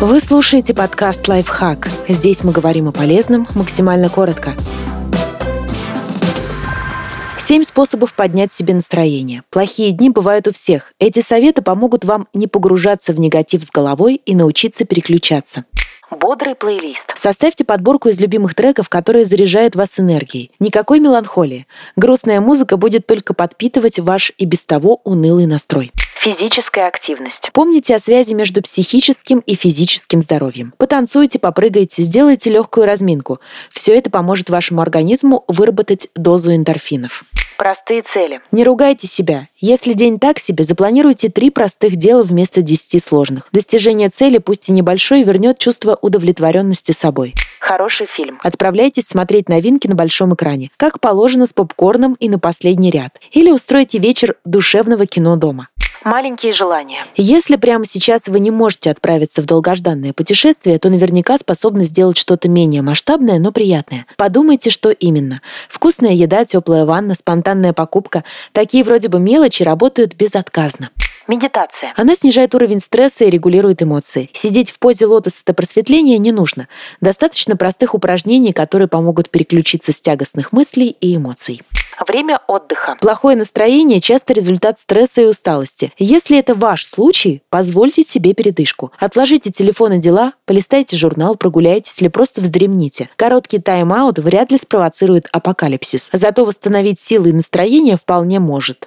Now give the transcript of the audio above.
Вы слушаете подкаст «Лайфхак». Здесь мы говорим о полезном максимально коротко. Семь способов поднять себе настроение. Плохие дни бывают у всех. Эти советы помогут вам не погружаться в негатив с головой и научиться переключаться. Бодрый плейлист. Составьте подборку из любимых треков, которые заряжают вас энергией. Никакой меланхолии. Грустная музыка будет только подпитывать ваш и без того унылый настрой. Физическая активность. Помните о связи между психическим и физическим здоровьем. Потанцуйте, попрыгайте, сделайте легкую разминку. Все это поможет вашему организму выработать дозу эндорфинов. Простые цели. Не ругайте себя. Если день так себе, запланируйте три простых дела вместо десяти сложных. Достижение цели, пусть и небольшое, вернет чувство удовлетворенности собой. Хороший фильм. Отправляйтесь смотреть новинки на большом экране, как положено с попкорном и на последний ряд. Или устройте вечер душевного кино дома. Маленькие желания. Если прямо сейчас вы не можете отправиться в долгожданное путешествие, то наверняка способны сделать что-то менее масштабное, но приятное. Подумайте, что именно. Вкусная еда, теплая ванна, спонтанная покупка. Такие вроде бы мелочи работают безотказно. Медитация. Она снижает уровень стресса и регулирует эмоции. Сидеть в позе лотоса до просветления не нужно. Достаточно простых упражнений, которые помогут переключиться с тягостных мыслей и эмоций. Время отдыха. Плохое настроение часто результат стресса и усталости. Если это ваш случай, позвольте себе передышку. Отложите телефон и дела, полистайте журнал, прогуляйтесь или просто вздремните. Короткий тайм-аут вряд ли спровоцирует апокалипсис. Зато восстановить силы и настроение вполне может.